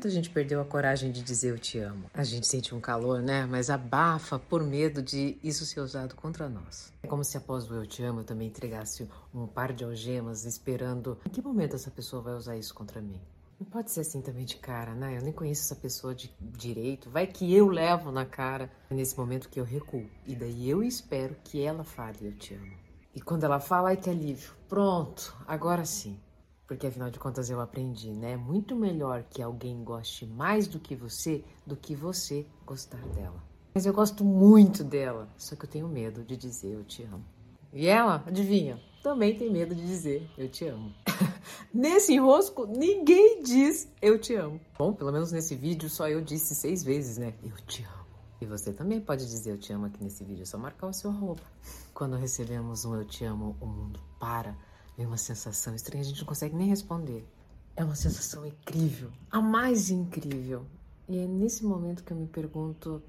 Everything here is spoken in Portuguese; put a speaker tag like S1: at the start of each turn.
S1: momento a gente perdeu a coragem de dizer eu te amo? A gente sente um calor, né? Mas abafa por medo de isso ser usado contra nós. É como se após o eu te amo eu também entregasse um par de algemas esperando em que momento essa pessoa vai usar isso contra mim. Não pode ser assim também de cara, né? Eu nem conheço essa pessoa de direito. Vai que eu levo na cara nesse momento que eu recuo. E daí eu espero que ela fale eu te amo. E quando ela fala, ai que alívio. Pronto, agora sim. Porque afinal de contas eu aprendi, né? Muito melhor que alguém goste mais do que você do que você gostar dela. Mas eu gosto muito dela, só que eu tenho medo de dizer eu te amo. E ela, adivinha, também tem medo de dizer eu te amo. nesse enrosco, ninguém diz eu te amo. Bom, pelo menos nesse vídeo só eu disse seis vezes, né? Eu te amo. E você também pode dizer eu te amo aqui nesse vídeo, é só marcar o seu arroba. Quando recebemos um eu te amo, o mundo para Vem uma sensação estranha, a gente não consegue nem responder. É uma sensação incrível, a mais incrível. E é nesse momento que eu me pergunto